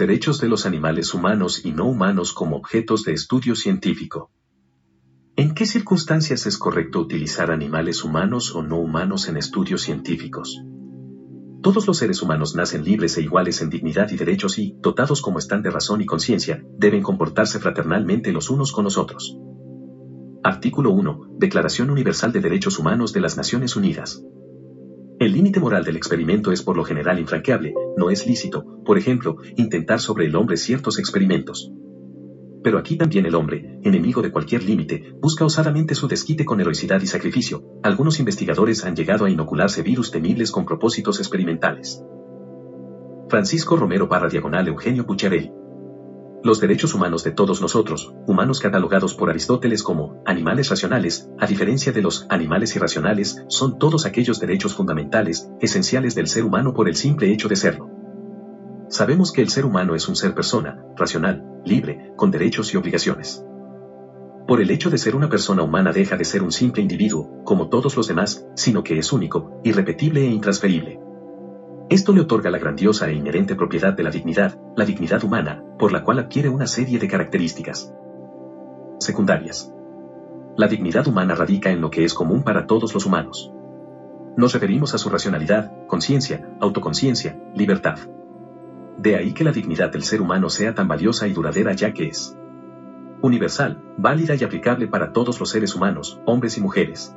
derechos de los animales humanos y no humanos como objetos de estudio científico. ¿En qué circunstancias es correcto utilizar animales humanos o no humanos en estudios científicos? Todos los seres humanos nacen libres e iguales en dignidad y derechos y, dotados como están de razón y conciencia, deben comportarse fraternalmente los unos con los otros. Artículo 1. Declaración Universal de Derechos Humanos de las Naciones Unidas. El límite moral del experimento es por lo general infranqueable, no es lícito, por ejemplo, intentar sobre el hombre ciertos experimentos. Pero aquí también el hombre, enemigo de cualquier límite, busca osadamente su desquite con heroicidad y sacrificio. Algunos investigadores han llegado a inocularse virus temibles con propósitos experimentales. Francisco Romero Parra Diagonal Eugenio Pucciarelli los derechos humanos de todos nosotros, humanos catalogados por Aristóteles como animales racionales, a diferencia de los animales irracionales, son todos aquellos derechos fundamentales, esenciales del ser humano por el simple hecho de serlo. Sabemos que el ser humano es un ser persona, racional, libre, con derechos y obligaciones. Por el hecho de ser una persona humana deja de ser un simple individuo, como todos los demás, sino que es único, irrepetible e intransferible. Esto le otorga la grandiosa e inherente propiedad de la dignidad, la dignidad humana, por la cual adquiere una serie de características secundarias. La dignidad humana radica en lo que es común para todos los humanos. Nos referimos a su racionalidad, conciencia, autoconciencia, libertad. De ahí que la dignidad del ser humano sea tan valiosa y duradera ya que es universal, válida y aplicable para todos los seres humanos, hombres y mujeres,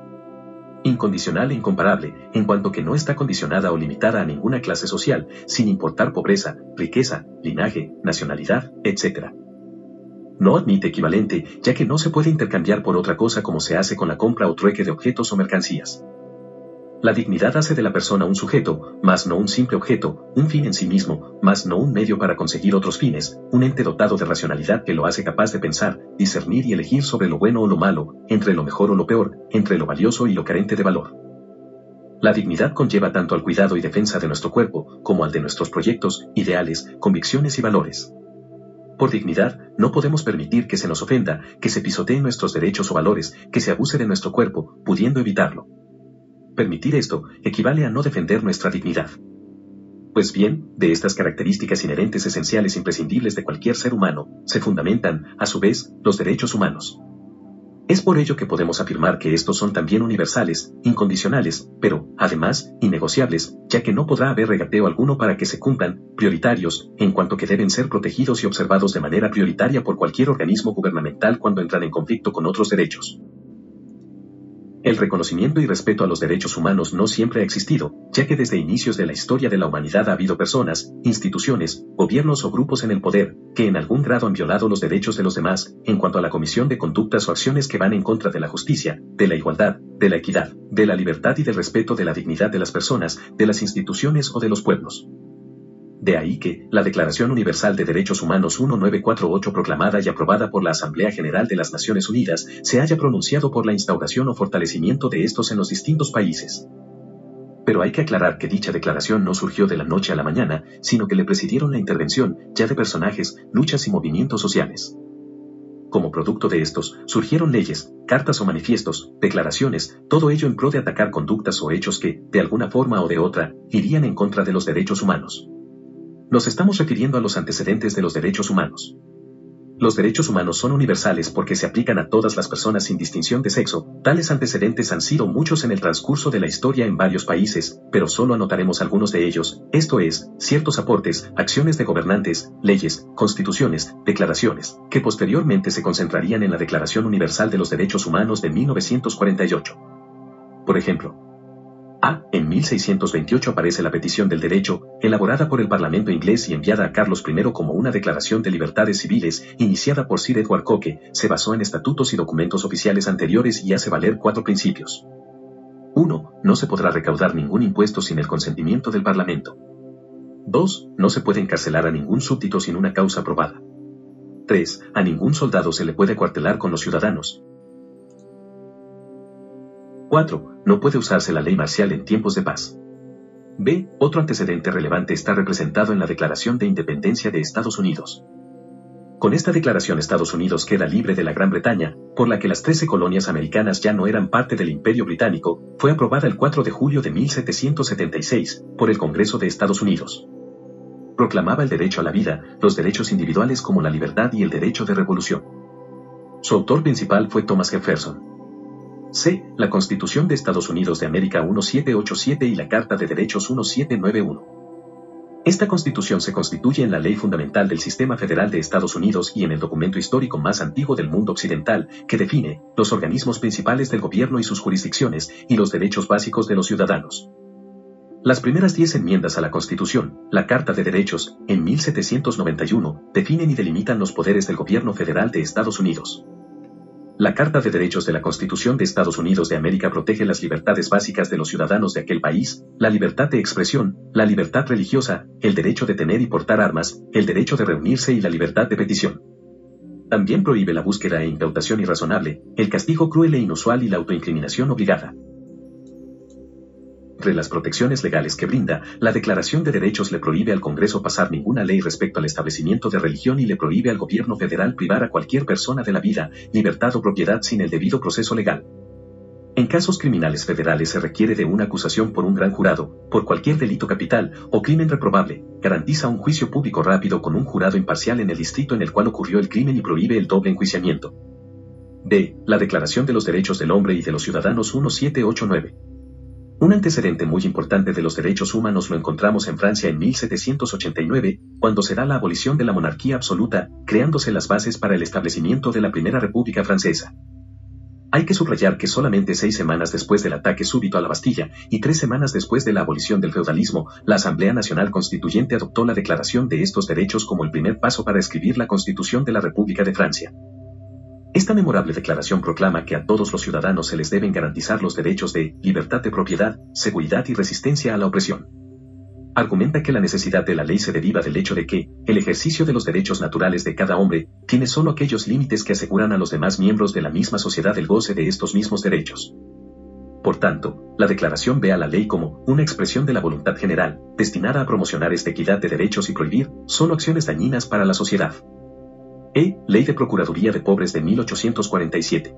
incondicional e incomparable, en cuanto que no está condicionada o limitada a ninguna clase social, sin importar pobreza, riqueza, linaje, nacionalidad, etc. No admite equivalente, ya que no se puede intercambiar por otra cosa como se hace con la compra o trueque de objetos o mercancías. La dignidad hace de la persona un sujeto, más no un simple objeto, un fin en sí mismo, más no un medio para conseguir otros fines, un ente dotado de racionalidad que lo hace capaz de pensar, discernir y elegir sobre lo bueno o lo malo, entre lo mejor o lo peor, entre lo valioso y lo carente de valor. La dignidad conlleva tanto al cuidado y defensa de nuestro cuerpo, como al de nuestros proyectos, ideales, convicciones y valores. Por dignidad, no podemos permitir que se nos ofenda, que se pisoteen nuestros derechos o valores, que se abuse de nuestro cuerpo, pudiendo evitarlo. Permitir esto equivale a no defender nuestra dignidad. Pues bien, de estas características inherentes esenciales imprescindibles de cualquier ser humano, se fundamentan, a su vez, los derechos humanos. Es por ello que podemos afirmar que estos son también universales, incondicionales, pero, además, innegociables, ya que no podrá haber regateo alguno para que se cumplan, prioritarios, en cuanto que deben ser protegidos y observados de manera prioritaria por cualquier organismo gubernamental cuando entran en conflicto con otros derechos. El reconocimiento y respeto a los derechos humanos no siempre ha existido, ya que desde inicios de la historia de la humanidad ha habido personas, instituciones, gobiernos o grupos en el poder, que en algún grado han violado los derechos de los demás, en cuanto a la comisión de conductas o acciones que van en contra de la justicia, de la igualdad, de la equidad, de la libertad y del respeto de la dignidad de las personas, de las instituciones o de los pueblos. De ahí que, la Declaración Universal de Derechos Humanos 1948 proclamada y aprobada por la Asamblea General de las Naciones Unidas, se haya pronunciado por la instauración o fortalecimiento de estos en los distintos países. Pero hay que aclarar que dicha declaración no surgió de la noche a la mañana, sino que le presidieron la intervención ya de personajes, luchas y movimientos sociales. Como producto de estos, surgieron leyes, cartas o manifiestos, declaraciones, todo ello en pro de atacar conductas o hechos que, de alguna forma o de otra, irían en contra de los derechos humanos. Nos estamos refiriendo a los antecedentes de los derechos humanos. Los derechos humanos son universales porque se aplican a todas las personas sin distinción de sexo. Tales antecedentes han sido muchos en el transcurso de la historia en varios países, pero solo anotaremos algunos de ellos, esto es, ciertos aportes, acciones de gobernantes, leyes, constituciones, declaraciones, que posteriormente se concentrarían en la Declaración Universal de los Derechos Humanos de 1948. Por ejemplo, a. En 1628 aparece la petición del derecho, elaborada por el Parlamento inglés y enviada a Carlos I como una declaración de libertades civiles, iniciada por Sir Edward Coke, se basó en estatutos y documentos oficiales anteriores y hace valer cuatro principios. 1. No se podrá recaudar ningún impuesto sin el consentimiento del Parlamento. 2. No se puede encarcelar a ningún súbdito sin una causa probada. 3. A ningún soldado se le puede cuartelar con los ciudadanos, 4. No puede usarse la ley marcial en tiempos de paz. B. Otro antecedente relevante está representado en la Declaración de Independencia de Estados Unidos. Con esta declaración Estados Unidos queda libre de la Gran Bretaña, por la que las 13 colonias americanas ya no eran parte del Imperio Británico, fue aprobada el 4 de julio de 1776 por el Congreso de Estados Unidos. proclamaba el derecho a la vida, los derechos individuales como la libertad y el derecho de revolución. Su autor principal fue Thomas Jefferson. C. La Constitución de Estados Unidos de América 1787 y la Carta de Derechos 1791. Esta constitución se constituye en la ley fundamental del sistema federal de Estados Unidos y en el documento histórico más antiguo del mundo occidental, que define los organismos principales del gobierno y sus jurisdicciones y los derechos básicos de los ciudadanos. Las primeras diez enmiendas a la Constitución, la Carta de Derechos, en 1791, definen y delimitan los poderes del gobierno federal de Estados Unidos. La Carta de Derechos de la Constitución de Estados Unidos de América protege las libertades básicas de los ciudadanos de aquel país, la libertad de expresión, la libertad religiosa, el derecho de tener y portar armas, el derecho de reunirse y la libertad de petición. También prohíbe la búsqueda e incautación irrazonable, el castigo cruel e inusual y la autoincriminación obligada. Entre las protecciones legales que brinda, la Declaración de Derechos le prohíbe al Congreso pasar ninguna ley respecto al establecimiento de religión y le prohíbe al gobierno federal privar a cualquier persona de la vida, libertad o propiedad sin el debido proceso legal. En casos criminales federales se requiere de una acusación por un gran jurado, por cualquier delito capital o crimen reprobable, garantiza un juicio público rápido con un jurado imparcial en el distrito en el cual ocurrió el crimen y prohíbe el doble enjuiciamiento. D. La Declaración de los Derechos del Hombre y de los Ciudadanos 1789. Un antecedente muy importante de los derechos humanos lo encontramos en Francia en 1789, cuando se da la abolición de la monarquía absoluta, creándose las bases para el establecimiento de la Primera República Francesa. Hay que subrayar que solamente seis semanas después del ataque súbito a la Bastilla y tres semanas después de la abolición del feudalismo, la Asamblea Nacional Constituyente adoptó la declaración de estos derechos como el primer paso para escribir la Constitución de la República de Francia. Esta memorable declaración proclama que a todos los ciudadanos se les deben garantizar los derechos de libertad de propiedad, seguridad y resistencia a la opresión. Argumenta que la necesidad de la ley se deriva del hecho de que, el ejercicio de los derechos naturales de cada hombre, tiene solo aquellos límites que aseguran a los demás miembros de la misma sociedad el goce de estos mismos derechos. Por tanto, la declaración ve a la ley como una expresión de la voluntad general, destinada a promocionar esta equidad de derechos y prohibir solo acciones dañinas para la sociedad. E. Ley de Procuraduría de Pobres de 1847.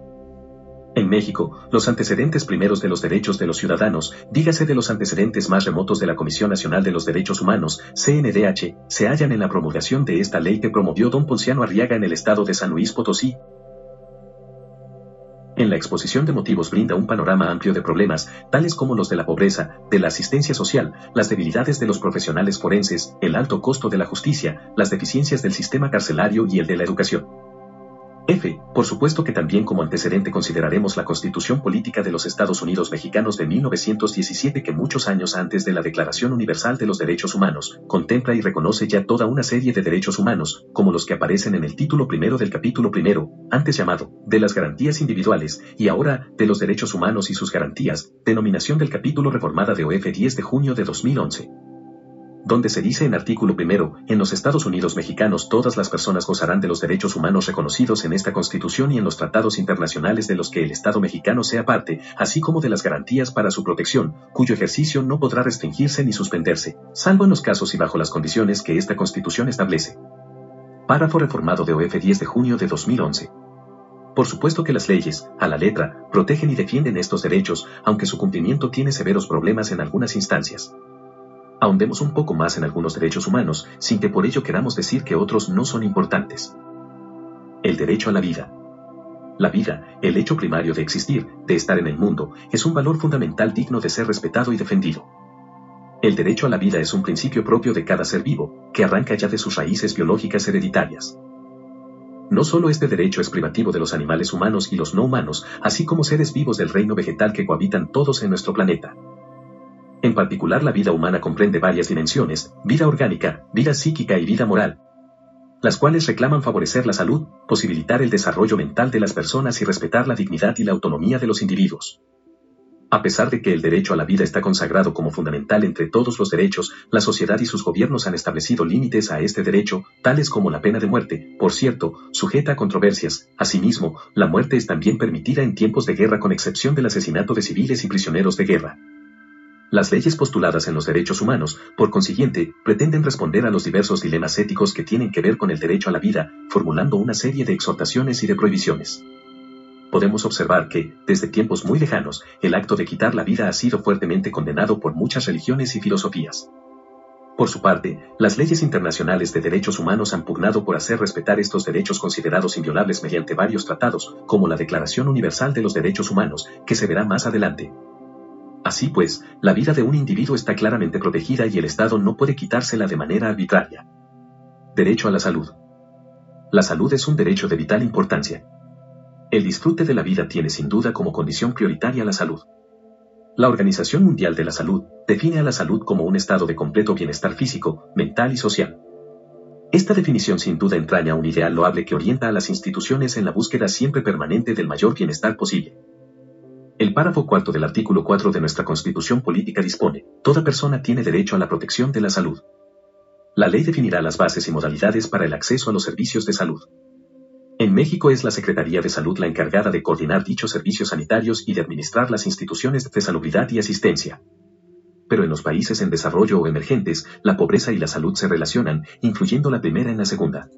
En México, los antecedentes primeros de los derechos de los ciudadanos, dígase de los antecedentes más remotos de la Comisión Nacional de los Derechos Humanos, CNDH, se hallan en la promulgación de esta ley que promovió don Ponciano Arriaga en el estado de San Luis Potosí, en la exposición de motivos brinda un panorama amplio de problemas, tales como los de la pobreza, de la asistencia social, las debilidades de los profesionales forenses, el alto costo de la justicia, las deficiencias del sistema carcelario y el de la educación. F. Por supuesto que también como antecedente consideraremos la Constitución Política de los Estados Unidos Mexicanos de 1917 que muchos años antes de la Declaración Universal de los Derechos Humanos, contempla y reconoce ya toda una serie de derechos humanos, como los que aparecen en el título primero del capítulo primero, antes llamado, de las garantías individuales, y ahora, de los derechos humanos y sus garantías, denominación del capítulo reformada de OF 10 de junio de 2011 donde se dice en artículo primero, en los Estados Unidos mexicanos todas las personas gozarán de los derechos humanos reconocidos en esta Constitución y en los tratados internacionales de los que el Estado mexicano sea parte, así como de las garantías para su protección, cuyo ejercicio no podrá restringirse ni suspenderse, salvo en los casos y bajo las condiciones que esta Constitución establece. Párrafo reformado de OF 10 de junio de 2011. Por supuesto que las leyes, a la letra, protegen y defienden estos derechos, aunque su cumplimiento tiene severos problemas en algunas instancias. Ahondemos un poco más en algunos derechos humanos, sin que por ello queramos decir que otros no son importantes. El derecho a la vida. La vida, el hecho primario de existir, de estar en el mundo, es un valor fundamental digno de ser respetado y defendido. El derecho a la vida es un principio propio de cada ser vivo, que arranca ya de sus raíces biológicas hereditarias. No solo este derecho es privativo de los animales humanos y los no humanos, así como seres vivos del reino vegetal que cohabitan todos en nuestro planeta. En particular la vida humana comprende varias dimensiones, vida orgánica, vida psíquica y vida moral, las cuales reclaman favorecer la salud, posibilitar el desarrollo mental de las personas y respetar la dignidad y la autonomía de los individuos. A pesar de que el derecho a la vida está consagrado como fundamental entre todos los derechos, la sociedad y sus gobiernos han establecido límites a este derecho, tales como la pena de muerte, por cierto, sujeta a controversias. Asimismo, la muerte es también permitida en tiempos de guerra con excepción del asesinato de civiles y prisioneros de guerra. Las leyes postuladas en los derechos humanos, por consiguiente, pretenden responder a los diversos dilemas éticos que tienen que ver con el derecho a la vida, formulando una serie de exhortaciones y de prohibiciones. Podemos observar que, desde tiempos muy lejanos, el acto de quitar la vida ha sido fuertemente condenado por muchas religiones y filosofías. Por su parte, las leyes internacionales de derechos humanos han pugnado por hacer respetar estos derechos considerados inviolables mediante varios tratados, como la Declaración Universal de los Derechos Humanos, que se verá más adelante. Así pues, la vida de un individuo está claramente protegida y el Estado no puede quitársela de manera arbitraria. Derecho a la salud. La salud es un derecho de vital importancia. El disfrute de la vida tiene sin duda como condición prioritaria la salud. La Organización Mundial de la Salud define a la salud como un estado de completo bienestar físico, mental y social. Esta definición sin duda entraña un ideal loable que orienta a las instituciones en la búsqueda siempre permanente del mayor bienestar posible. El párrafo cuarto del artículo 4 de nuestra Constitución Política dispone, toda persona tiene derecho a la protección de la salud. La ley definirá las bases y modalidades para el acceso a los servicios de salud. En México es la Secretaría de Salud la encargada de coordinar dichos servicios sanitarios y de administrar las instituciones de salubridad y asistencia. Pero en los países en desarrollo o emergentes, la pobreza y la salud se relacionan, influyendo la primera en la segunda.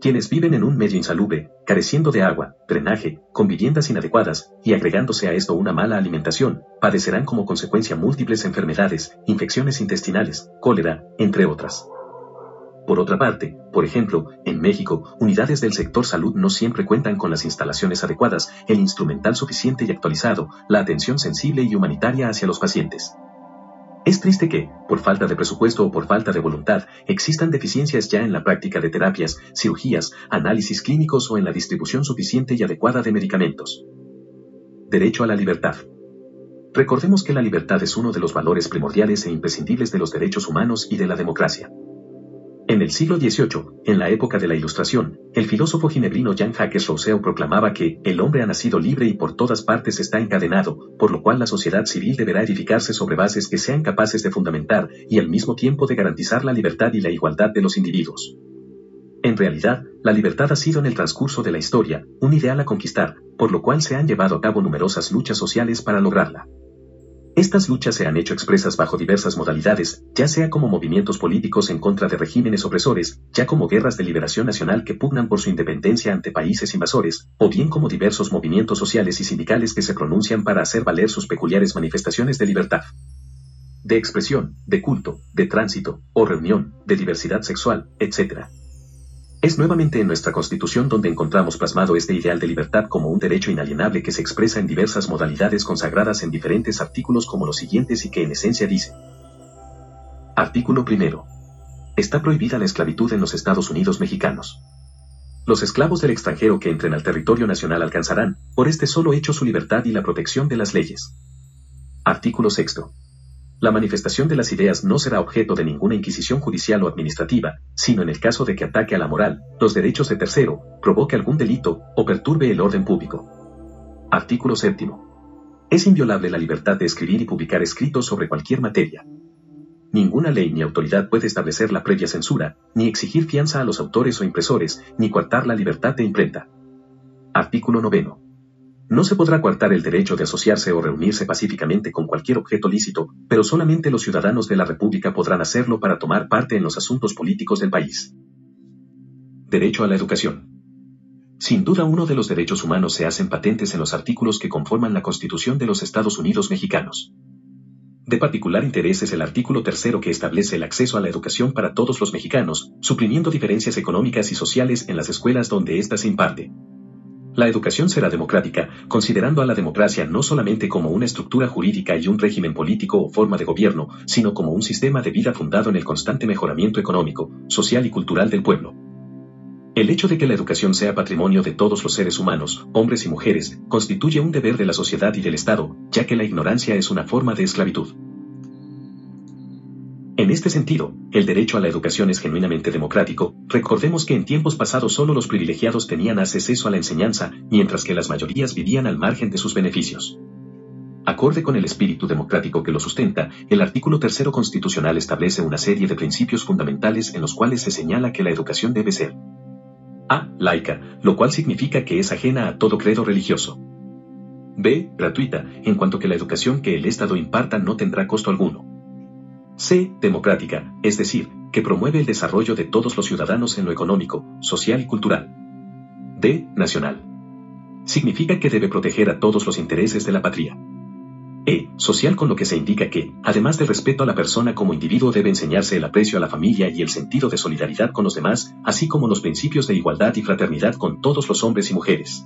Quienes viven en un medio insalubre, careciendo de agua, drenaje, con viviendas inadecuadas, y agregándose a esto una mala alimentación, padecerán como consecuencia múltiples enfermedades, infecciones intestinales, cólera, entre otras. Por otra parte, por ejemplo, en México, unidades del sector salud no siempre cuentan con las instalaciones adecuadas, el instrumental suficiente y actualizado, la atención sensible y humanitaria hacia los pacientes. Es triste que, por falta de presupuesto o por falta de voluntad, existan deficiencias ya en la práctica de terapias, cirugías, análisis clínicos o en la distribución suficiente y adecuada de medicamentos. Derecho a la libertad. Recordemos que la libertad es uno de los valores primordiales e imprescindibles de los derechos humanos y de la democracia. En el siglo XVIII, en la época de la Ilustración, el filósofo ginebrino Jean-Jacques Rousseau proclamaba que el hombre ha nacido libre y por todas partes está encadenado, por lo cual la sociedad civil deberá edificarse sobre bases que sean capaces de fundamentar y al mismo tiempo de garantizar la libertad y la igualdad de los individuos. En realidad, la libertad ha sido en el transcurso de la historia un ideal a conquistar, por lo cual se han llevado a cabo numerosas luchas sociales para lograrla. Estas luchas se han hecho expresas bajo diversas modalidades, ya sea como movimientos políticos en contra de regímenes opresores, ya como guerras de liberación nacional que pugnan por su independencia ante países invasores, o bien como diversos movimientos sociales y sindicales que se pronuncian para hacer valer sus peculiares manifestaciones de libertad. De expresión, de culto, de tránsito, o reunión, de diversidad sexual, etc. Es nuevamente en nuestra Constitución donde encontramos plasmado este ideal de libertad como un derecho inalienable que se expresa en diversas modalidades consagradas en diferentes artículos como los siguientes y que en esencia dice. Artículo primero. Está prohibida la esclavitud en los Estados Unidos mexicanos. Los esclavos del extranjero que entren al territorio nacional alcanzarán, por este solo hecho, su libertad y la protección de las leyes. Artículo sexto. La manifestación de las ideas no será objeto de ninguna inquisición judicial o administrativa, sino en el caso de que ataque a la moral, los derechos de tercero, provoque algún delito o perturbe el orden público. Artículo 7. Es inviolable la libertad de escribir y publicar escritos sobre cualquier materia. Ninguna ley ni autoridad puede establecer la previa censura, ni exigir fianza a los autores o impresores, ni coartar la libertad de imprenta. Artículo 9. No se podrá coartar el derecho de asociarse o reunirse pacíficamente con cualquier objeto lícito, pero solamente los ciudadanos de la República podrán hacerlo para tomar parte en los asuntos políticos del país. Derecho a la educación. Sin duda uno de los derechos humanos se hacen patentes en los artículos que conforman la Constitución de los Estados Unidos mexicanos. De particular interés es el artículo tercero que establece el acceso a la educación para todos los mexicanos, suprimiendo diferencias económicas y sociales en las escuelas donde ésta se imparte. La educación será democrática, considerando a la democracia no solamente como una estructura jurídica y un régimen político o forma de gobierno, sino como un sistema de vida fundado en el constante mejoramiento económico, social y cultural del pueblo. El hecho de que la educación sea patrimonio de todos los seres humanos, hombres y mujeres, constituye un deber de la sociedad y del Estado, ya que la ignorancia es una forma de esclavitud. En este sentido, el derecho a la educación es genuinamente democrático, recordemos que en tiempos pasados solo los privilegiados tenían acceso a la enseñanza, mientras que las mayorías vivían al margen de sus beneficios. Acorde con el espíritu democrático que lo sustenta, el artículo tercero constitucional establece una serie de principios fundamentales en los cuales se señala que la educación debe ser a. laica, lo cual significa que es ajena a todo credo religioso. b. gratuita, en cuanto que la educación que el Estado imparta no tendrá costo alguno. C. Democrática, es decir, que promueve el desarrollo de todos los ciudadanos en lo económico, social y cultural. D. Nacional. Significa que debe proteger a todos los intereses de la patria. E. Social con lo que se indica que, además del respeto a la persona como individuo debe enseñarse el aprecio a la familia y el sentido de solidaridad con los demás, así como los principios de igualdad y fraternidad con todos los hombres y mujeres.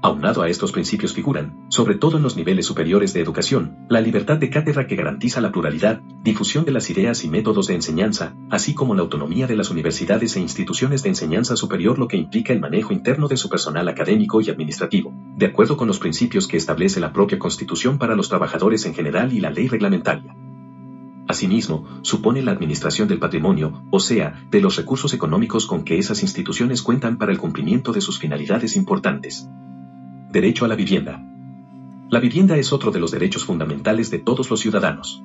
Aunado a estos principios figuran, sobre todo en los niveles superiores de educación, la libertad de cátedra que garantiza la pluralidad, difusión de las ideas y métodos de enseñanza, así como la autonomía de las universidades e instituciones de enseñanza superior lo que implica el manejo interno de su personal académico y administrativo, de acuerdo con los principios que establece la propia Constitución para los trabajadores en general y la ley reglamentaria. Asimismo, supone la administración del patrimonio, o sea, de los recursos económicos con que esas instituciones cuentan para el cumplimiento de sus finalidades importantes. Derecho a la vivienda. La vivienda es otro de los derechos fundamentales de todos los ciudadanos.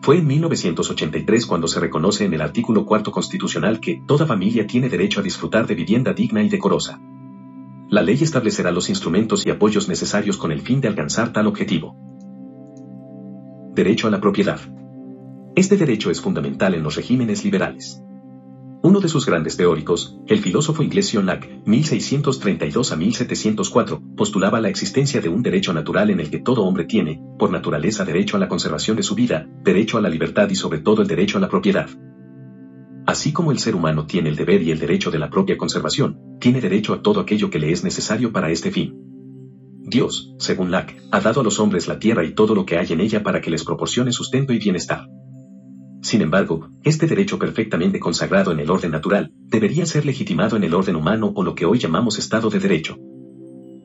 Fue en 1983 cuando se reconoce en el artículo cuarto constitucional que toda familia tiene derecho a disfrutar de vivienda digna y decorosa. La ley establecerá los instrumentos y apoyos necesarios con el fin de alcanzar tal objetivo. Derecho a la propiedad. Este derecho es fundamental en los regímenes liberales. Uno de sus grandes teóricos, el filósofo inglés John Locke, 1632 a 1704, postulaba la existencia de un derecho natural en el que todo hombre tiene, por naturaleza, derecho a la conservación de su vida, derecho a la libertad y sobre todo el derecho a la propiedad. Así como el ser humano tiene el deber y el derecho de la propia conservación, tiene derecho a todo aquello que le es necesario para este fin. Dios, según Locke, ha dado a los hombres la tierra y todo lo que hay en ella para que les proporcione sustento y bienestar. Sin embargo, este derecho perfectamente consagrado en el orden natural, debería ser legitimado en el orden humano o lo que hoy llamamos Estado de Derecho.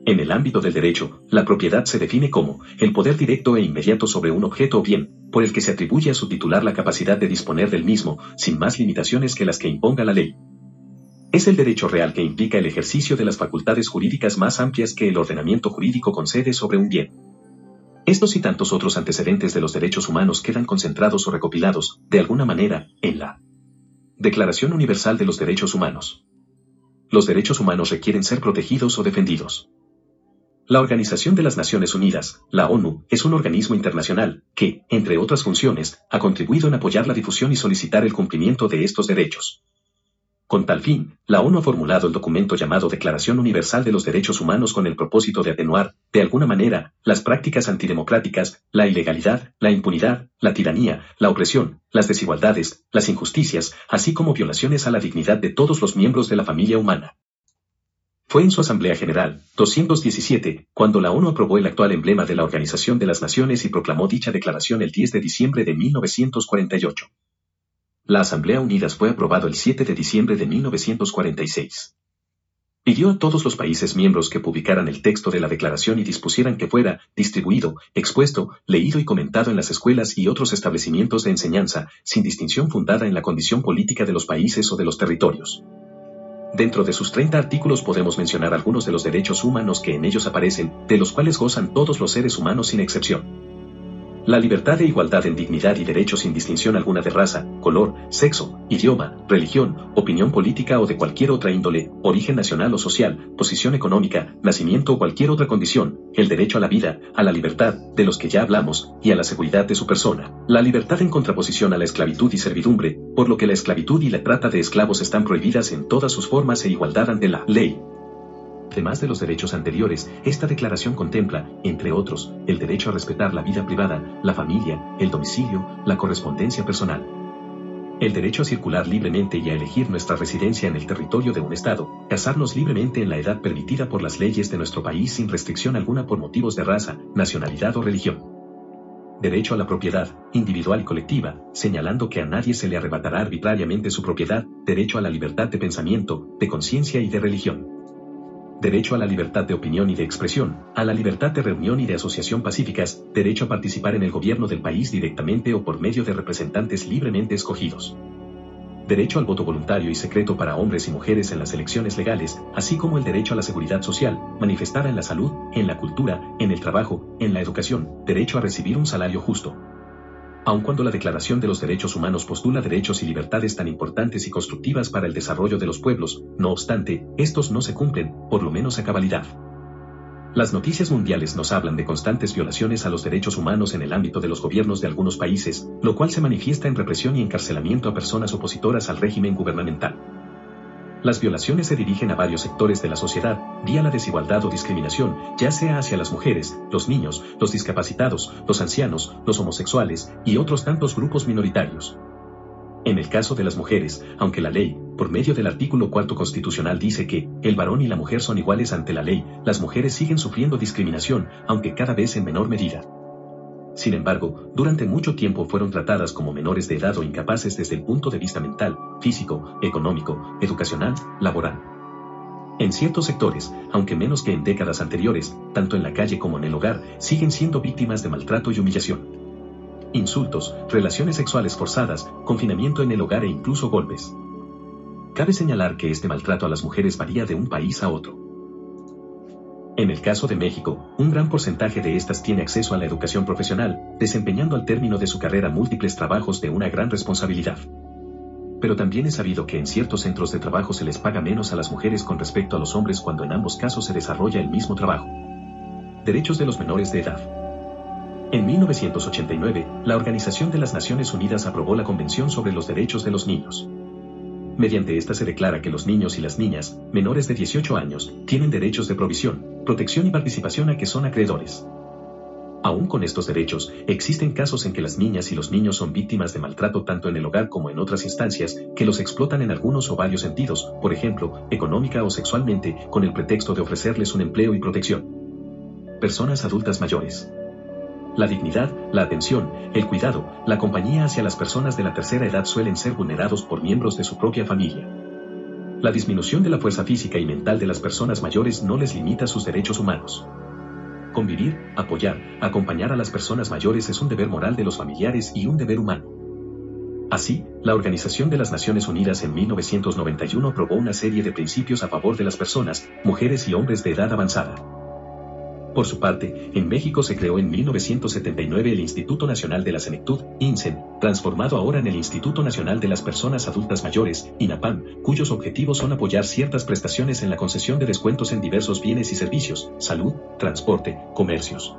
En el ámbito del derecho, la propiedad se define como el poder directo e inmediato sobre un objeto o bien, por el que se atribuye a su titular la capacidad de disponer del mismo, sin más limitaciones que las que imponga la ley. Es el derecho real que implica el ejercicio de las facultades jurídicas más amplias que el ordenamiento jurídico concede sobre un bien. Estos y tantos otros antecedentes de los derechos humanos quedan concentrados o recopilados, de alguna manera, en la Declaración Universal de los Derechos Humanos. Los derechos humanos requieren ser protegidos o defendidos. La Organización de las Naciones Unidas, la ONU, es un organismo internacional que, entre otras funciones, ha contribuido en apoyar la difusión y solicitar el cumplimiento de estos derechos. Con tal fin, la ONU ha formulado el documento llamado Declaración Universal de los Derechos Humanos con el propósito de atenuar, de alguna manera, las prácticas antidemocráticas, la ilegalidad, la impunidad, la tiranía, la opresión, las desigualdades, las injusticias, así como violaciones a la dignidad de todos los miembros de la familia humana. Fue en su Asamblea General, 217, cuando la ONU aprobó el actual emblema de la Organización de las Naciones y proclamó dicha declaración el 10 de diciembre de 1948. La Asamblea Unidas fue aprobado el 7 de diciembre de 1946. Pidió a todos los países miembros que publicaran el texto de la declaración y dispusieran que fuera distribuido, expuesto, leído y comentado en las escuelas y otros establecimientos de enseñanza, sin distinción fundada en la condición política de los países o de los territorios. Dentro de sus 30 artículos podemos mencionar algunos de los derechos humanos que en ellos aparecen, de los cuales gozan todos los seres humanos sin excepción. La libertad e igualdad en dignidad y derechos sin distinción alguna de raza, color, sexo, idioma, religión, opinión política o de cualquier otra índole, origen nacional o social, posición económica, nacimiento o cualquier otra condición, el derecho a la vida, a la libertad, de los que ya hablamos, y a la seguridad de su persona. La libertad en contraposición a la esclavitud y servidumbre, por lo que la esclavitud y la trata de esclavos están prohibidas en todas sus formas e igualdad ante la ley. Además de los derechos anteriores, esta declaración contempla, entre otros, el derecho a respetar la vida privada, la familia, el domicilio, la correspondencia personal. El derecho a circular libremente y a elegir nuestra residencia en el territorio de un Estado, casarnos libremente en la edad permitida por las leyes de nuestro país sin restricción alguna por motivos de raza, nacionalidad o religión. Derecho a la propiedad, individual y colectiva, señalando que a nadie se le arrebatará arbitrariamente su propiedad, derecho a la libertad de pensamiento, de conciencia y de religión derecho a la libertad de opinión y de expresión, a la libertad de reunión y de asociación pacíficas, derecho a participar en el gobierno del país directamente o por medio de representantes libremente escogidos. Derecho al voto voluntario y secreto para hombres y mujeres en las elecciones legales, así como el derecho a la seguridad social, manifestada en la salud, en la cultura, en el trabajo, en la educación, derecho a recibir un salario justo, aun cuando la Declaración de los Derechos Humanos postula derechos y libertades tan importantes y constructivas para el desarrollo de los pueblos, no obstante, estos no se cumplen, por lo menos a cabalidad. Las noticias mundiales nos hablan de constantes violaciones a los derechos humanos en el ámbito de los gobiernos de algunos países, lo cual se manifiesta en represión y encarcelamiento a personas opositoras al régimen gubernamental. Las violaciones se dirigen a varios sectores de la sociedad, vía la desigualdad o discriminación, ya sea hacia las mujeres, los niños, los discapacitados, los ancianos, los homosexuales y otros tantos grupos minoritarios. En el caso de las mujeres, aunque la ley, por medio del artículo 4 constitucional dice que el varón y la mujer son iguales ante la ley, las mujeres siguen sufriendo discriminación, aunque cada vez en menor medida. Sin embargo, durante mucho tiempo fueron tratadas como menores de edad o incapaces desde el punto de vista mental, físico, económico, educacional, laboral. En ciertos sectores, aunque menos que en décadas anteriores, tanto en la calle como en el hogar, siguen siendo víctimas de maltrato y humillación. Insultos, relaciones sexuales forzadas, confinamiento en el hogar e incluso golpes. Cabe señalar que este maltrato a las mujeres varía de un país a otro. En el caso de México, un gran porcentaje de estas tiene acceso a la educación profesional, desempeñando al término de su carrera múltiples trabajos de una gran responsabilidad. Pero también es sabido que en ciertos centros de trabajo se les paga menos a las mujeres con respecto a los hombres cuando en ambos casos se desarrolla el mismo trabajo. Derechos de los menores de edad. En 1989, la Organización de las Naciones Unidas aprobó la Convención sobre los Derechos de los Niños. Mediante esta se declara que los niños y las niñas, menores de 18 años, tienen derechos de provisión, protección y participación a que son acreedores. Aún con estos derechos, existen casos en que las niñas y los niños son víctimas de maltrato tanto en el hogar como en otras instancias, que los explotan en algunos o varios sentidos, por ejemplo, económica o sexualmente, con el pretexto de ofrecerles un empleo y protección. Personas adultas mayores. La dignidad, la atención, el cuidado, la compañía hacia las personas de la tercera edad suelen ser vulnerados por miembros de su propia familia. La disminución de la fuerza física y mental de las personas mayores no les limita sus derechos humanos. Convivir, apoyar, acompañar a las personas mayores es un deber moral de los familiares y un deber humano. Así, la Organización de las Naciones Unidas en 1991 aprobó una serie de principios a favor de las personas, mujeres y hombres de edad avanzada. Por su parte, en México se creó en 1979 el Instituto Nacional de la Senectud, INSEN, transformado ahora en el Instituto Nacional de las Personas Adultas Mayores, INAPAM, cuyos objetivos son apoyar ciertas prestaciones en la concesión de descuentos en diversos bienes y servicios, salud, transporte, comercios.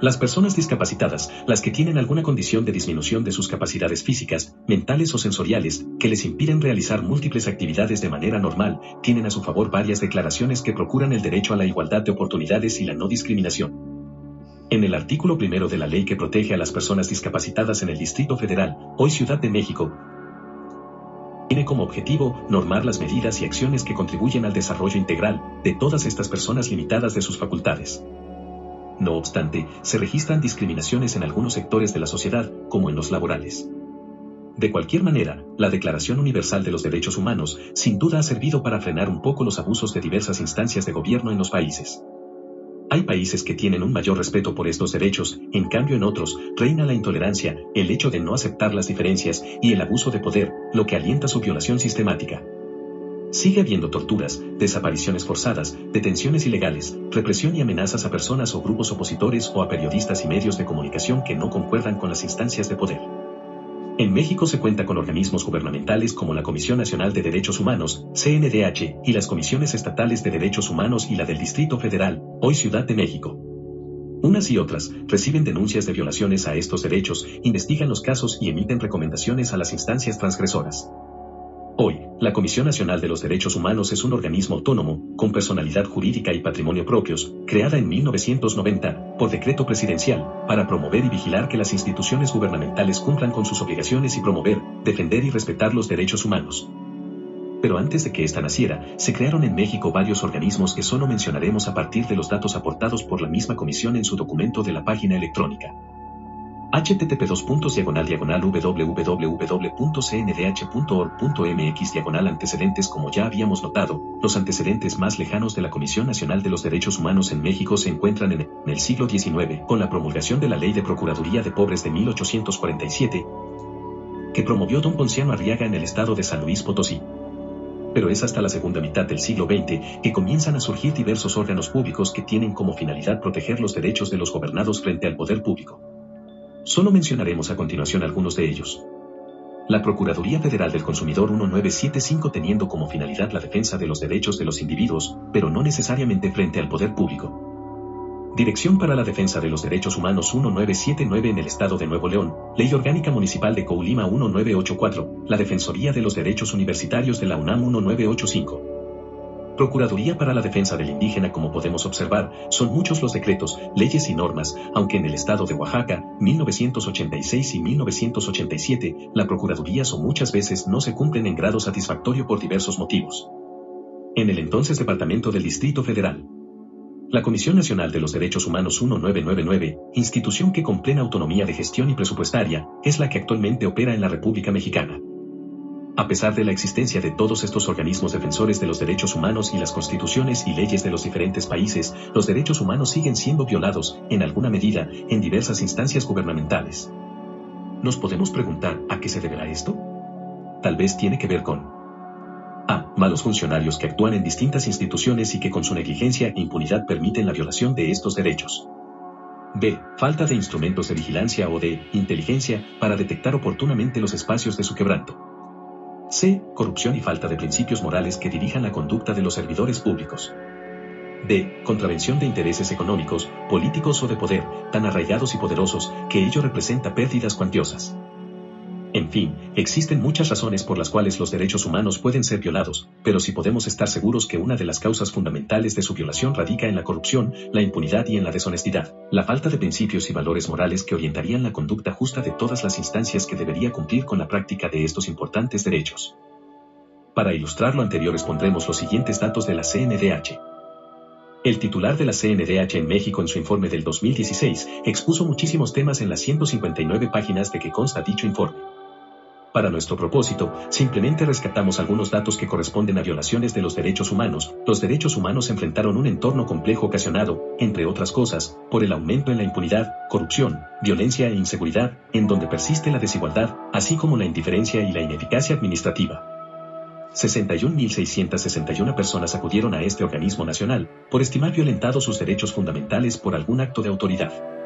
Las personas discapacitadas, las que tienen alguna condición de disminución de sus capacidades físicas, mentales o sensoriales, que les impiden realizar múltiples actividades de manera normal, tienen a su favor varias declaraciones que procuran el derecho a la igualdad de oportunidades y la no discriminación. En el artículo primero de la ley que protege a las personas discapacitadas en el Distrito Federal, hoy Ciudad de México, tiene como objetivo normar las medidas y acciones que contribuyen al desarrollo integral de todas estas personas limitadas de sus facultades. No obstante, se registran discriminaciones en algunos sectores de la sociedad, como en los laborales. De cualquier manera, la Declaración Universal de los Derechos Humanos sin duda ha servido para frenar un poco los abusos de diversas instancias de gobierno en los países. Hay países que tienen un mayor respeto por estos derechos, en cambio en otros reina la intolerancia, el hecho de no aceptar las diferencias y el abuso de poder, lo que alienta su violación sistemática. Sigue habiendo torturas, desapariciones forzadas, detenciones ilegales, represión y amenazas a personas o grupos opositores o a periodistas y medios de comunicación que no concuerdan con las instancias de poder. En México se cuenta con organismos gubernamentales como la Comisión Nacional de Derechos Humanos, CNDH, y las Comisiones Estatales de Derechos Humanos y la del Distrito Federal, hoy Ciudad de México. Unas y otras reciben denuncias de violaciones a estos derechos, investigan los casos y emiten recomendaciones a las instancias transgresoras. Hoy, la Comisión Nacional de los Derechos Humanos es un organismo autónomo, con personalidad jurídica y patrimonio propios, creada en 1990, por decreto presidencial, para promover y vigilar que las instituciones gubernamentales cumplan con sus obligaciones y promover, defender y respetar los derechos humanos. Pero antes de que esta naciera, se crearon en México varios organismos que solo mencionaremos a partir de los datos aportados por la misma comisión en su documento de la página electrónica http diagonal diagonal www.cndh.org.mx diagonal antecedentes como ya habíamos notado, los antecedentes más lejanos de la Comisión Nacional de los Derechos Humanos en México se encuentran en el siglo XIX, con la promulgación de la Ley de Procuraduría de Pobres de 1847, que promovió don Ponciano Arriaga en el estado de San Luis Potosí. Pero es hasta la segunda mitad del siglo XX que comienzan a surgir diversos órganos públicos que tienen como finalidad proteger los derechos de los gobernados frente al poder público. Solo mencionaremos a continuación algunos de ellos. La Procuraduría Federal del Consumidor 1975 teniendo como finalidad la defensa de los derechos de los individuos, pero no necesariamente frente al poder público. Dirección para la Defensa de los Derechos Humanos 1979 en el Estado de Nuevo León, Ley Orgánica Municipal de Coulima 1984, la Defensoría de los Derechos Universitarios de la UNAM 1985. Procuraduría para la Defensa del Indígena Como podemos observar, son muchos los decretos, leyes y normas, aunque en el estado de Oaxaca, 1986 y 1987, la Procuraduría son muchas veces no se cumplen en grado satisfactorio por diversos motivos. En el entonces Departamento del Distrito Federal, la Comisión Nacional de los Derechos Humanos 1999, institución que con plena autonomía de gestión y presupuestaria, es la que actualmente opera en la República Mexicana. A pesar de la existencia de todos estos organismos defensores de los derechos humanos y las constituciones y leyes de los diferentes países, los derechos humanos siguen siendo violados, en alguna medida, en diversas instancias gubernamentales. ¿Nos podemos preguntar a qué se deberá esto? Tal vez tiene que ver con a. Malos funcionarios que actúan en distintas instituciones y que con su negligencia e impunidad permiten la violación de estos derechos. B. Falta de instrumentos de vigilancia o de inteligencia para detectar oportunamente los espacios de su quebranto. C. Corrupción y falta de principios morales que dirijan la conducta de los servidores públicos. D. Contravención de intereses económicos, políticos o de poder, tan arraigados y poderosos que ello representa pérdidas cuantiosas. En fin, existen muchas razones por las cuales los derechos humanos pueden ser violados, pero si podemos estar seguros que una de las causas fundamentales de su violación radica en la corrupción, la impunidad y en la deshonestidad, la falta de principios y valores morales que orientarían la conducta justa de todas las instancias que debería cumplir con la práctica de estos importantes derechos. Para ilustrar lo anterior expondremos los siguientes datos de la CNDH. El titular de la CNDH en México en su informe del 2016 expuso muchísimos temas en las 159 páginas de que consta dicho informe. Para nuestro propósito, simplemente rescatamos algunos datos que corresponden a violaciones de los derechos humanos. Los derechos humanos enfrentaron un entorno complejo ocasionado, entre otras cosas, por el aumento en la impunidad, corrupción, violencia e inseguridad, en donde persiste la desigualdad, así como la indiferencia y la ineficacia administrativa. 61.661 personas acudieron a este organismo nacional, por estimar violentados sus derechos fundamentales por algún acto de autoridad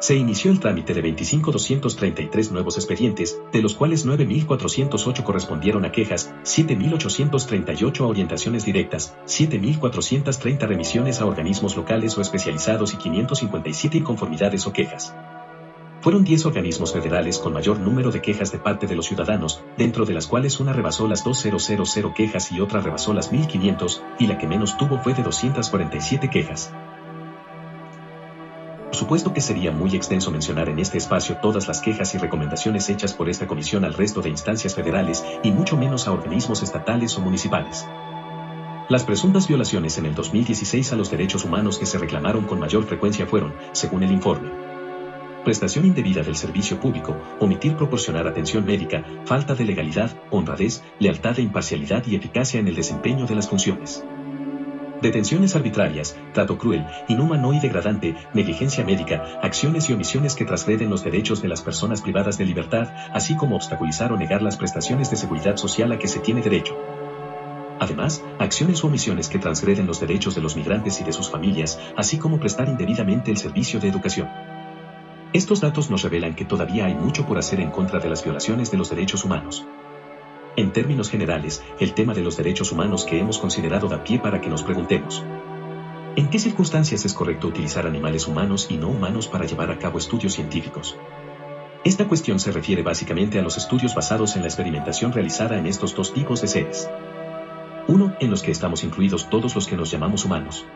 se inició el trámite de 25.233 nuevos expedientes, de los cuales 9.408 correspondieron a quejas, 7.838 a orientaciones directas, 7.430 remisiones a organismos locales o especializados y 557 inconformidades o quejas. Fueron 10 organismos federales con mayor número de quejas de parte de los ciudadanos, dentro de las cuales una rebasó las 2.000 quejas y otra rebasó las 1.500, y la que menos tuvo fue de 247 quejas. Por supuesto que sería muy extenso mencionar en este espacio todas las quejas y recomendaciones hechas por esta comisión al resto de instancias federales y mucho menos a organismos estatales o municipales. Las presuntas violaciones en el 2016 a los derechos humanos que se reclamaron con mayor frecuencia fueron, según el informe, prestación indebida del servicio público, omitir proporcionar atención médica, falta de legalidad, honradez, lealtad e imparcialidad y eficacia en el desempeño de las funciones. Detenciones arbitrarias, trato cruel, inhumano y degradante, negligencia médica, acciones y omisiones que transgreden los derechos de las personas privadas de libertad, así como obstaculizar o negar las prestaciones de seguridad social a que se tiene derecho. Además, acciones o omisiones que transgreden los derechos de los migrantes y de sus familias, así como prestar indebidamente el servicio de educación. Estos datos nos revelan que todavía hay mucho por hacer en contra de las violaciones de los derechos humanos. En términos generales, el tema de los derechos humanos que hemos considerado da pie para que nos preguntemos. ¿En qué circunstancias es correcto utilizar animales humanos y no humanos para llevar a cabo estudios científicos? Esta cuestión se refiere básicamente a los estudios basados en la experimentación realizada en estos dos tipos de seres. Uno, en los que estamos incluidos todos los que nos llamamos humanos,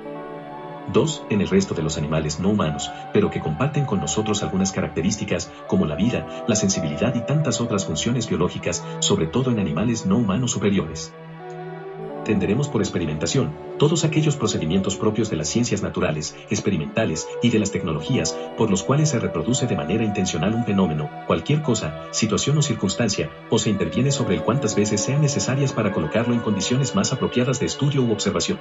2. En el resto de los animales no humanos, pero que comparten con nosotros algunas características como la vida, la sensibilidad y tantas otras funciones biológicas, sobre todo en animales no humanos superiores. Tenderemos por experimentación todos aquellos procedimientos propios de las ciencias naturales, experimentales y de las tecnologías por los cuales se reproduce de manera intencional un fenómeno, cualquier cosa, situación o circunstancia, o se interviene sobre él cuantas veces sean necesarias para colocarlo en condiciones más apropiadas de estudio u observación.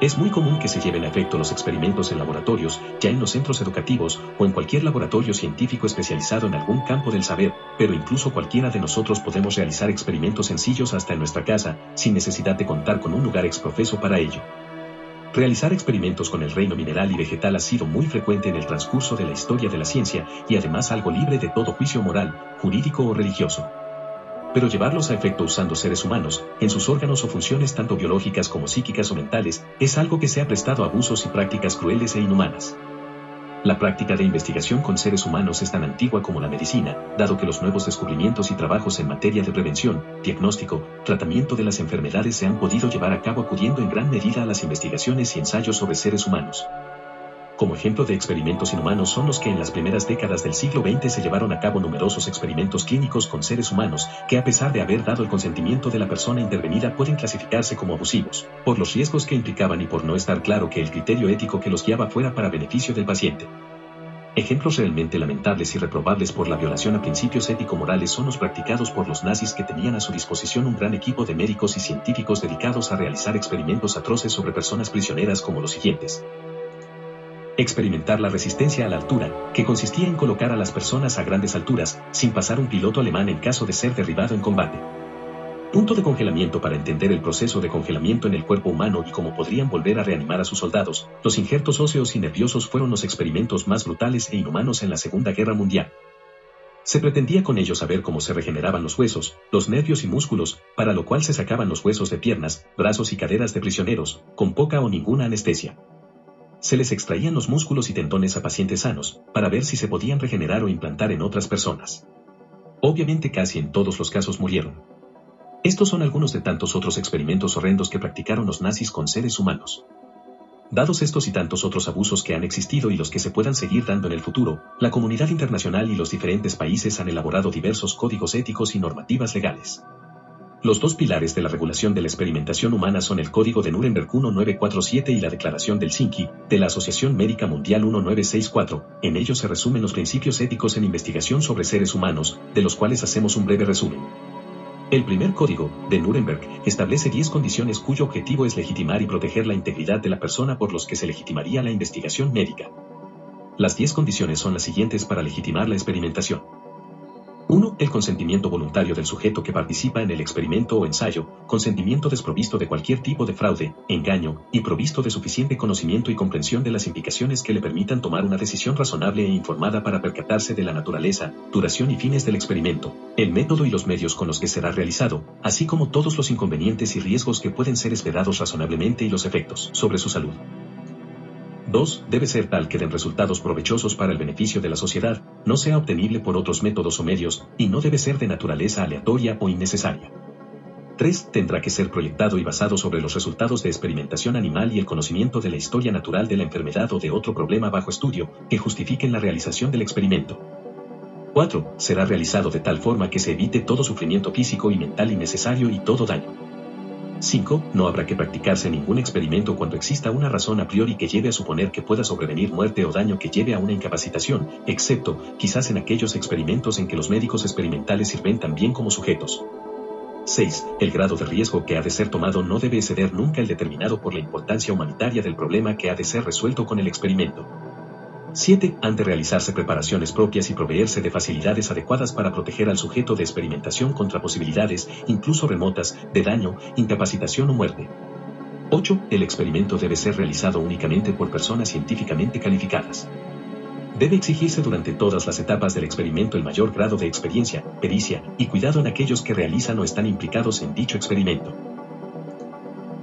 Es muy común que se lleven a efecto los experimentos en laboratorios, ya en los centros educativos o en cualquier laboratorio científico especializado en algún campo del saber, pero incluso cualquiera de nosotros podemos realizar experimentos sencillos hasta en nuestra casa, sin necesidad de contar con un lugar exprofeso para ello. Realizar experimentos con el reino mineral y vegetal ha sido muy frecuente en el transcurso de la historia de la ciencia y además algo libre de todo juicio moral, jurídico o religioso. Pero llevarlos a efecto usando seres humanos, en sus órganos o funciones tanto biológicas como psíquicas o mentales, es algo que se ha prestado a abusos y prácticas crueles e inhumanas. La práctica de investigación con seres humanos es tan antigua como la medicina, dado que los nuevos descubrimientos y trabajos en materia de prevención, diagnóstico, tratamiento de las enfermedades se han podido llevar a cabo acudiendo en gran medida a las investigaciones y ensayos sobre seres humanos. Como ejemplo de experimentos inhumanos son los que en las primeras décadas del siglo XX se llevaron a cabo numerosos experimentos clínicos con seres humanos, que a pesar de haber dado el consentimiento de la persona intervenida pueden clasificarse como abusivos, por los riesgos que implicaban y por no estar claro que el criterio ético que los guiaba fuera para beneficio del paciente. Ejemplos realmente lamentables y reprobables por la violación a principios ético-morales son los practicados por los nazis que tenían a su disposición un gran equipo de médicos y científicos dedicados a realizar experimentos atroces sobre personas prisioneras como los siguientes. Experimentar la resistencia a la altura, que consistía en colocar a las personas a grandes alturas, sin pasar un piloto alemán en caso de ser derribado en combate. Punto de congelamiento para entender el proceso de congelamiento en el cuerpo humano y cómo podrían volver a reanimar a sus soldados. Los injertos óseos y nerviosos fueron los experimentos más brutales e inhumanos en la Segunda Guerra Mundial. Se pretendía con ellos saber cómo se regeneraban los huesos, los nervios y músculos, para lo cual se sacaban los huesos de piernas, brazos y caderas de prisioneros, con poca o ninguna anestesia se les extraían los músculos y tendones a pacientes sanos, para ver si se podían regenerar o implantar en otras personas. Obviamente casi en todos los casos murieron. Estos son algunos de tantos otros experimentos horrendos que practicaron los nazis con seres humanos. Dados estos y tantos otros abusos que han existido y los que se puedan seguir dando en el futuro, la comunidad internacional y los diferentes países han elaborado diversos códigos éticos y normativas legales. Los dos pilares de la regulación de la experimentación humana son el Código de Nuremberg 1947 y la Declaración del Helsinki, de la Asociación Médica Mundial 1964. En ellos se resumen los principios éticos en investigación sobre seres humanos, de los cuales hacemos un breve resumen. El primer código, de Nuremberg, establece 10 condiciones cuyo objetivo es legitimar y proteger la integridad de la persona por los que se legitimaría la investigación médica. Las 10 condiciones son las siguientes para legitimar la experimentación. 1. El consentimiento voluntario del sujeto que participa en el experimento o ensayo, consentimiento desprovisto de cualquier tipo de fraude, engaño, y provisto de suficiente conocimiento y comprensión de las implicaciones que le permitan tomar una decisión razonable e informada para percatarse de la naturaleza, duración y fines del experimento, el método y los medios con los que será realizado, así como todos los inconvenientes y riesgos que pueden ser esperados razonablemente y los efectos sobre su salud. 2. Debe ser tal que den resultados provechosos para el beneficio de la sociedad, no sea obtenible por otros métodos o medios, y no debe ser de naturaleza aleatoria o innecesaria. 3. Tendrá que ser proyectado y basado sobre los resultados de experimentación animal y el conocimiento de la historia natural de la enfermedad o de otro problema bajo estudio que justifiquen la realización del experimento. 4. Será realizado de tal forma que se evite todo sufrimiento físico y mental innecesario y todo daño. 5. No habrá que practicarse ningún experimento cuando exista una razón a priori que lleve a suponer que pueda sobrevenir muerte o daño que lleve a una incapacitación, excepto, quizás en aquellos experimentos en que los médicos experimentales sirven también como sujetos. 6. El grado de riesgo que ha de ser tomado no debe exceder nunca el determinado por la importancia humanitaria del problema que ha de ser resuelto con el experimento. 7. Han de realizarse preparaciones propias y proveerse de facilidades adecuadas para proteger al sujeto de experimentación contra posibilidades, incluso remotas, de daño, incapacitación o muerte. 8. El experimento debe ser realizado únicamente por personas científicamente calificadas. Debe exigirse durante todas las etapas del experimento el mayor grado de experiencia, pericia y cuidado en aquellos que realizan o están implicados en dicho experimento.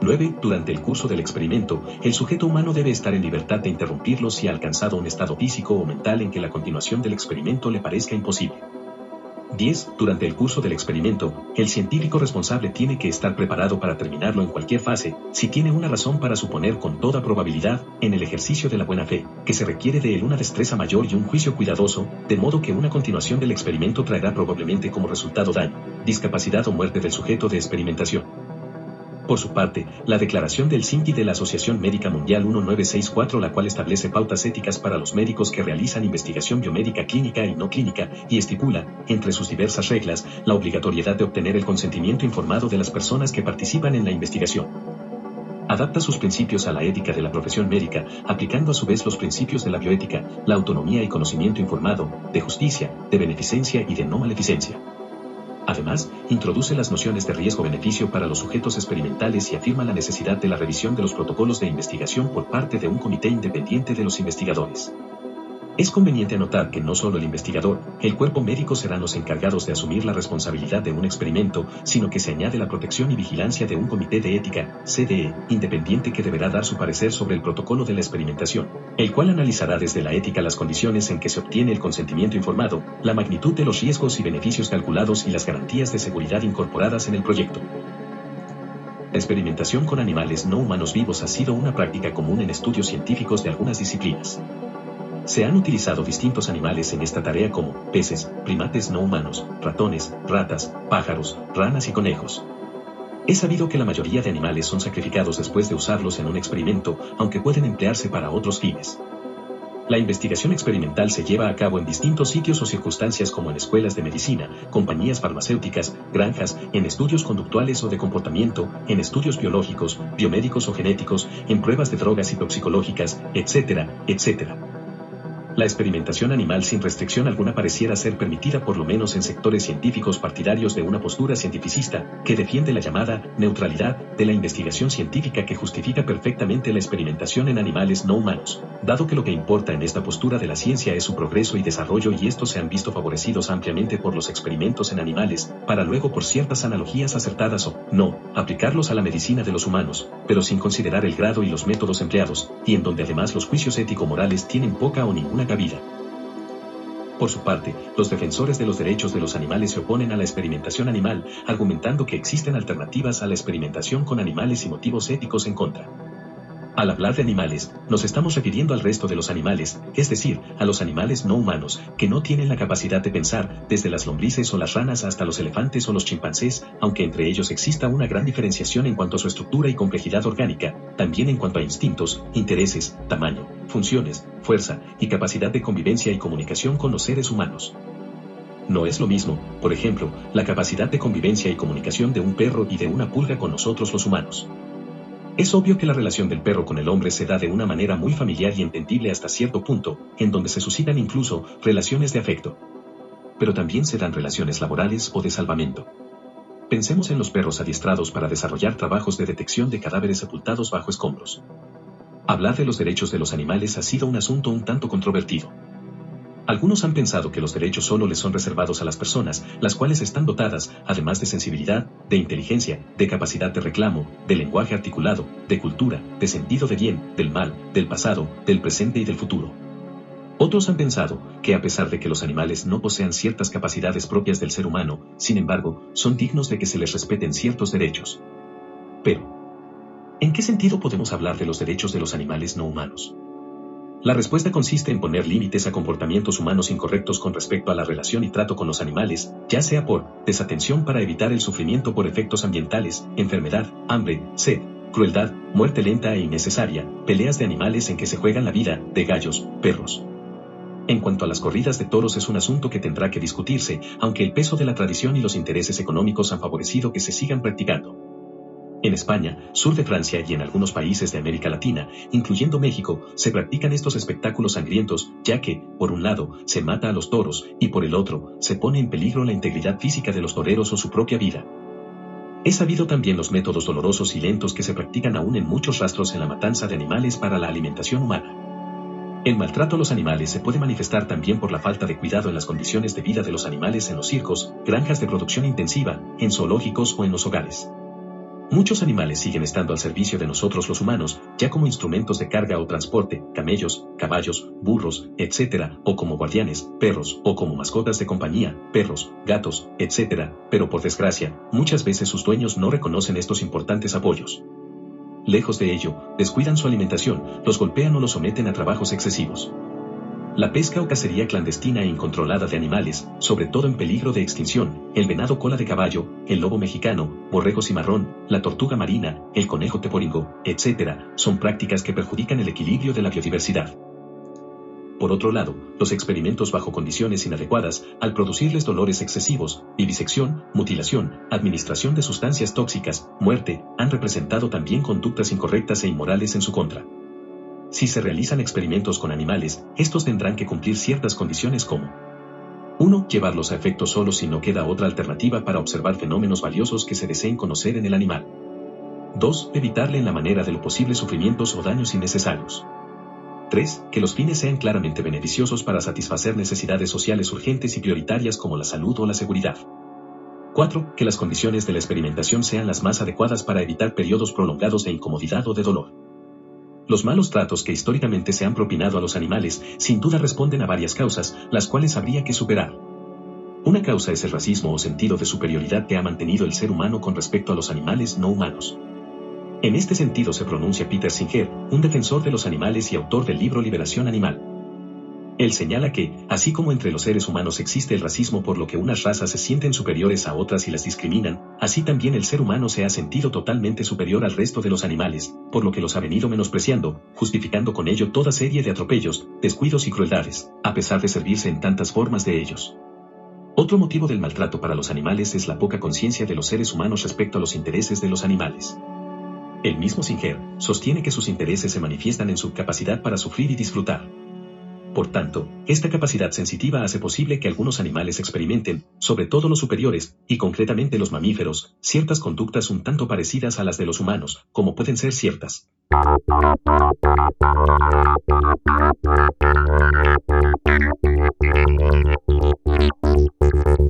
9. Durante el curso del experimento, el sujeto humano debe estar en libertad de interrumpirlo si ha alcanzado un estado físico o mental en que la continuación del experimento le parezca imposible. 10. Durante el curso del experimento, el científico responsable tiene que estar preparado para terminarlo en cualquier fase, si tiene una razón para suponer con toda probabilidad, en el ejercicio de la buena fe, que se requiere de él una destreza mayor y un juicio cuidadoso, de modo que una continuación del experimento traerá probablemente como resultado daño, discapacidad o muerte del sujeto de experimentación. Por su parte, la declaración del SINCI de la Asociación Médica Mundial 1964, la cual establece pautas éticas para los médicos que realizan investigación biomédica clínica y no clínica, y estipula, entre sus diversas reglas, la obligatoriedad de obtener el consentimiento informado de las personas que participan en la investigación. Adapta sus principios a la ética de la profesión médica, aplicando a su vez los principios de la bioética, la autonomía y conocimiento informado, de justicia, de beneficencia y de no maleficencia. Además, introduce las nociones de riesgo-beneficio para los sujetos experimentales y afirma la necesidad de la revisión de los protocolos de investigación por parte de un comité independiente de los investigadores. Es conveniente anotar que no solo el investigador, el cuerpo médico serán los encargados de asumir la responsabilidad de un experimento, sino que se añade la protección y vigilancia de un comité de ética, CDE, independiente que deberá dar su parecer sobre el protocolo de la experimentación, el cual analizará desde la ética las condiciones en que se obtiene el consentimiento informado, la magnitud de los riesgos y beneficios calculados y las garantías de seguridad incorporadas en el proyecto. La experimentación con animales no humanos vivos ha sido una práctica común en estudios científicos de algunas disciplinas. Se han utilizado distintos animales en esta tarea como peces, primates no humanos, ratones, ratas, pájaros, ranas y conejos. Es sabido que la mayoría de animales son sacrificados después de usarlos en un experimento, aunque pueden emplearse para otros fines. La investigación experimental se lleva a cabo en distintos sitios o circunstancias como en escuelas de medicina, compañías farmacéuticas, granjas, en estudios conductuales o de comportamiento, en estudios biológicos, biomédicos o genéticos, en pruebas de drogas y toxicológicas, etcétera, etcétera. La experimentación animal sin restricción alguna pareciera ser permitida por lo menos en sectores científicos partidarios de una postura cientificista que defiende la llamada neutralidad de la investigación científica que justifica perfectamente la experimentación en animales no humanos, dado que lo que importa en esta postura de la ciencia es su progreso y desarrollo y estos se han visto favorecidos ampliamente por los experimentos en animales, para luego por ciertas analogías acertadas o no, aplicarlos a la medicina de los humanos, pero sin considerar el grado y los métodos empleados, y en donde además los juicios ético-morales tienen poca o ninguna Por su parte, los defensores de los derechos de los animales se oponen a la experimentación animal, argumentando que existen alternativas a la experimentación con animales y motivos éticos en contra. Al hablar de animales, nos estamos refiriendo al resto de los animales, es decir, a los animales no humanos, que no tienen la capacidad de pensar, desde las lombrices o las ranas hasta los elefantes o los chimpancés, aunque entre ellos exista una gran diferenciación en cuanto a su estructura y complejidad orgánica, también en cuanto a instintos, intereses, tamaño, funciones, fuerza y capacidad de convivencia y comunicación con los seres humanos. No es lo mismo, por ejemplo, la capacidad de convivencia y comunicación de un perro y de una pulga con nosotros los humanos. Es obvio que la relación del perro con el hombre se da de una manera muy familiar y entendible hasta cierto punto, en donde se suscitan incluso relaciones de afecto. Pero también se dan relaciones laborales o de salvamento. Pensemos en los perros adiestrados para desarrollar trabajos de detección de cadáveres sepultados bajo escombros. Hablar de los derechos de los animales ha sido un asunto un tanto controvertido. Algunos han pensado que los derechos solo les son reservados a las personas, las cuales están dotadas, además de sensibilidad, de inteligencia, de capacidad de reclamo, de lenguaje articulado, de cultura, de sentido de bien, del mal, del pasado, del presente y del futuro. Otros han pensado que a pesar de que los animales no posean ciertas capacidades propias del ser humano, sin embargo, son dignos de que se les respeten ciertos derechos. Pero, ¿en qué sentido podemos hablar de los derechos de los animales no humanos? La respuesta consiste en poner límites a comportamientos humanos incorrectos con respecto a la relación y trato con los animales, ya sea por desatención para evitar el sufrimiento por efectos ambientales, enfermedad, hambre, sed, crueldad, muerte lenta e innecesaria, peleas de animales en que se juegan la vida, de gallos, perros. En cuanto a las corridas de toros es un asunto que tendrá que discutirse, aunque el peso de la tradición y los intereses económicos han favorecido que se sigan practicando. En España, sur de Francia y en algunos países de América Latina, incluyendo México, se practican estos espectáculos sangrientos, ya que, por un lado, se mata a los toros y por el otro, se pone en peligro la integridad física de los toreros o su propia vida. He sabido también los métodos dolorosos y lentos que se practican aún en muchos rastros en la matanza de animales para la alimentación humana. El maltrato a los animales se puede manifestar también por la falta de cuidado en las condiciones de vida de los animales en los circos, granjas de producción intensiva, en zoológicos o en los hogares. Muchos animales siguen estando al servicio de nosotros los humanos, ya como instrumentos de carga o transporte, camellos, caballos, burros, etc., o como guardianes, perros, o como mascotas de compañía, perros, gatos, etc., pero por desgracia, muchas veces sus dueños no reconocen estos importantes apoyos. Lejos de ello, descuidan su alimentación, los golpean o los someten a trabajos excesivos. La pesca o cacería clandestina e incontrolada de animales, sobre todo en peligro de extinción, el venado cola de caballo, el lobo mexicano, borrego cimarrón, la tortuga marina, el conejo teporingo, etc., son prácticas que perjudican el equilibrio de la biodiversidad. Por otro lado, los experimentos bajo condiciones inadecuadas, al producirles dolores excesivos, vivisección, mutilación, administración de sustancias tóxicas, muerte, han representado también conductas incorrectas e inmorales en su contra. Si se realizan experimentos con animales, estos tendrán que cumplir ciertas condiciones como 1. Llevarlos a efecto solo si no queda otra alternativa para observar fenómenos valiosos que se deseen conocer en el animal. 2. Evitarle en la manera de lo posible sufrimientos o daños innecesarios. 3. Que los fines sean claramente beneficiosos para satisfacer necesidades sociales urgentes y prioritarias como la salud o la seguridad. 4. Que las condiciones de la experimentación sean las más adecuadas para evitar periodos prolongados de incomodidad o de dolor. Los malos tratos que históricamente se han propinado a los animales sin duda responden a varias causas, las cuales habría que superar. Una causa es el racismo o sentido de superioridad que ha mantenido el ser humano con respecto a los animales no humanos. En este sentido se pronuncia Peter Singer, un defensor de los animales y autor del libro Liberación Animal. Él señala que, así como entre los seres humanos existe el racismo por lo que unas razas se sienten superiores a otras y las discriminan, así también el ser humano se ha sentido totalmente superior al resto de los animales, por lo que los ha venido menospreciando, justificando con ello toda serie de atropellos, descuidos y crueldades, a pesar de servirse en tantas formas de ellos. Otro motivo del maltrato para los animales es la poca conciencia de los seres humanos respecto a los intereses de los animales. El mismo Singer sostiene que sus intereses se manifiestan en su capacidad para sufrir y disfrutar. Por tanto, esta capacidad sensitiva hace posible que algunos animales experimenten, sobre todo los superiores, y concretamente los mamíferos, ciertas conductas un tanto parecidas a las de los humanos, como pueden ser ciertas.